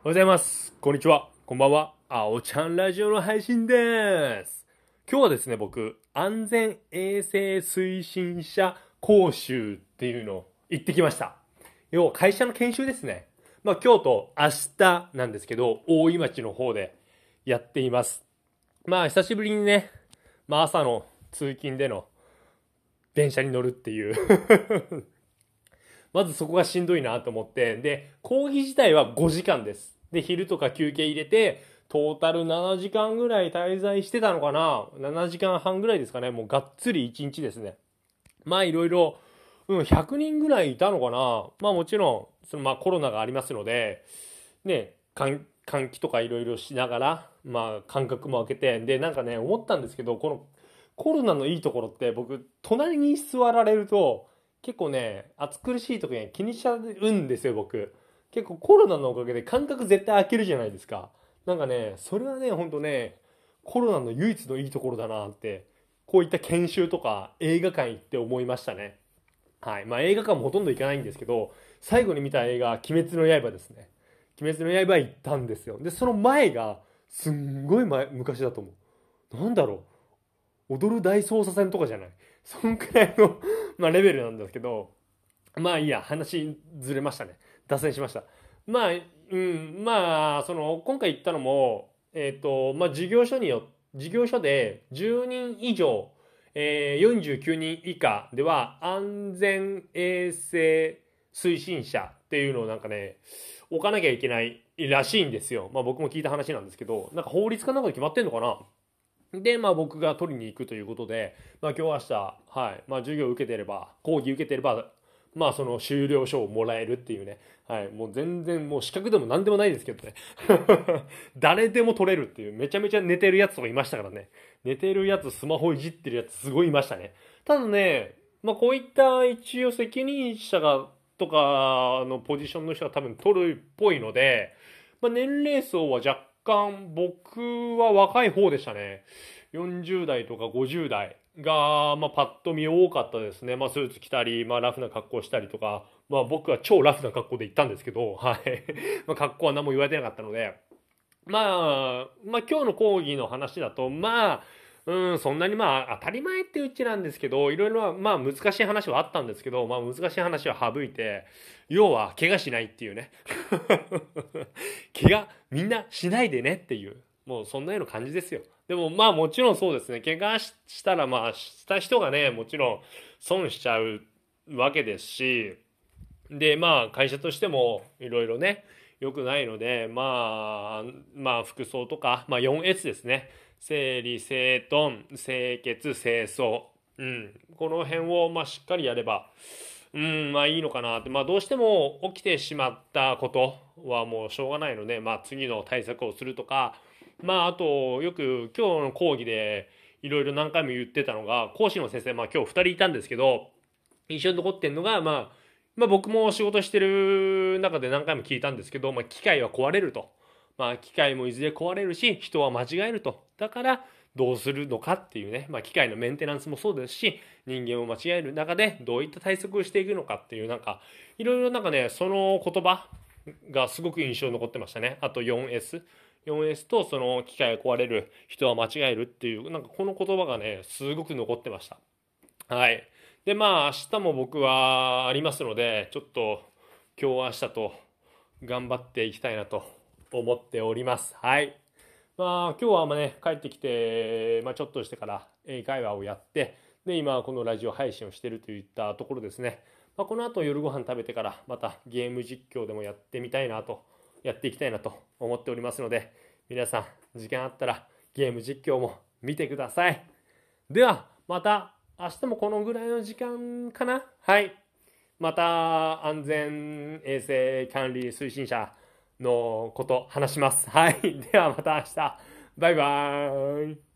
おはようございます。こんにちは。こんばんは。あおちゃんラジオの配信でーす。今日はですね、僕、安全衛生推進者講習っていうのを行ってきました。要は会社の研修ですね。まあ今日と明日なんですけど、大井町の方でやっています。まあ久しぶりにね、まあ朝の通勤での電車に乗るっていうまずそこがしんどいなと思って、で、講義自体は5時間です。で、昼とか休憩入れて、トータル7時間ぐらい滞在してたのかな ?7 時間半ぐらいですかね。もうがっつり1日ですね。まあいろいろ、うん、100人ぐらいいたのかな？まあもちろん、そのまあコロナがありますので、ね、換換気とかいろいろしながら、まあ間隔も空けて、で、なんかね、思ったんですけど、このコロナのいいところって僕、隣に座られると、結構ね、暑苦しい時に気にしちゃうんですよ、僕。結構コロナのおかげで感覚絶対開けるじゃないですか。なんかね、それはね、ほんとね、コロナの唯一のいいところだなって、こういった研修とか映画館行って思いましたね。はい。まあ映画館もほとんど行かないんですけど、最後に見た映画、鬼滅の刃ですね。鬼滅の刃行ったんですよ。で、その前が、すんごい前、昔だと思う。なんだろう。踊る大捜査線とかじゃない。そんくらいのまあレベルなんですけど、まあいいや、話ずれましたね。脱線しました。まあ、うん、まあ、その、今回言ったのも、えっ、と、まあ事業所によ、事業所で10人以上、えー、49人以下では安全衛生推進者っていうのをなんかね、置かなきゃいけないらしいんですよ。まあ僕も聞いた話なんですけど、なんか法律かなんかで決まってんのかなで、まあ僕が取りに行くということで、まあ今日明日、はい、まあ授業受けてれば、講義受けてれば、まあその修了書をもらえるっていうね、はい、もう全然もう資格でも何でもないですけどね。誰でも取れるっていう、めちゃめちゃ寝てるやつとかいましたからね。寝てるやつ、スマホいじってるやつすごいいましたね。ただね、まあこういった一応責任者が、とかのポジションの人が多分取るっぽいので、まあ年齢層は若干僕は若い方でしたね。40代とか50代が、まあ、パッと見多かったですね。まあ、スーツ着たり、まあ、ラフな格好したりとか、まあ、僕は超ラフな格好で行ったんですけど、はい。まあ、格好は何も言われてなかったので、まあ、まあ、今日の講義の話だと、まあ、うん、そんなにまあ、当たり前ってうちなんですけど、いろいろ、まあ、難しい話はあったんですけど、まあ、難しい話は省いて、要は、怪我しないっていうね。怪我、みんなしないでねっていう、もうそんなような感じですよ。でもまあもちろんそうですね。怪我したらまあした人がね、もちろん損しちゃうわけですし、でまあ会社としてもいろいろね、良くないので、まあ、まあ服装とか、まあ 4S ですね。整理、整頓、清潔、清掃。うん。この辺をまあしっかりやれば、うん、まあいいのかなって。まあどうしても起きてしまったことはもうしょうがないので、まあ次の対策をするとか、まああとよく今日の講義でいろいろ何回も言ってたのが、講師の先生、まあ今日2人いたんですけど、印象に残ってんのが、まあ、まあ僕も仕事してる中で何回も聞いたんですけど、まあ機械は壊れると。まあ機械もいずれ壊れるし、人は間違えると。だから、どうするのかっていうね、まあ、機械のメンテナンスもそうですし、人間を間違える中でどういった対策をしていくのかっていう、なんか、いろいろなんかね、その言葉がすごく印象に残ってましたね。あと 4S。4S とその機械が壊れる、人は間違えるっていう、なんかこの言葉がね、すごく残ってました。はい。で、まあ、明日も僕はありますので、ちょっと今日明日と頑張っていきたいなと思っております。はい。まあ、今日はまあね、帰ってきて、まあ、ちょっとしてから英会話をやって、で、今、このラジオ配信をしてるといったところですね。まあ、この後夜ご飯食べてから、またゲーム実況でもやってみたいなと、やっていきたいなと思っておりますので、皆さん、時間あったらゲーム実況も見てください。では、また明日もこのぐらいの時間かな？はい。また安全衛生管理推進者のこと話します。はい。ではまた明日。バイバーイ。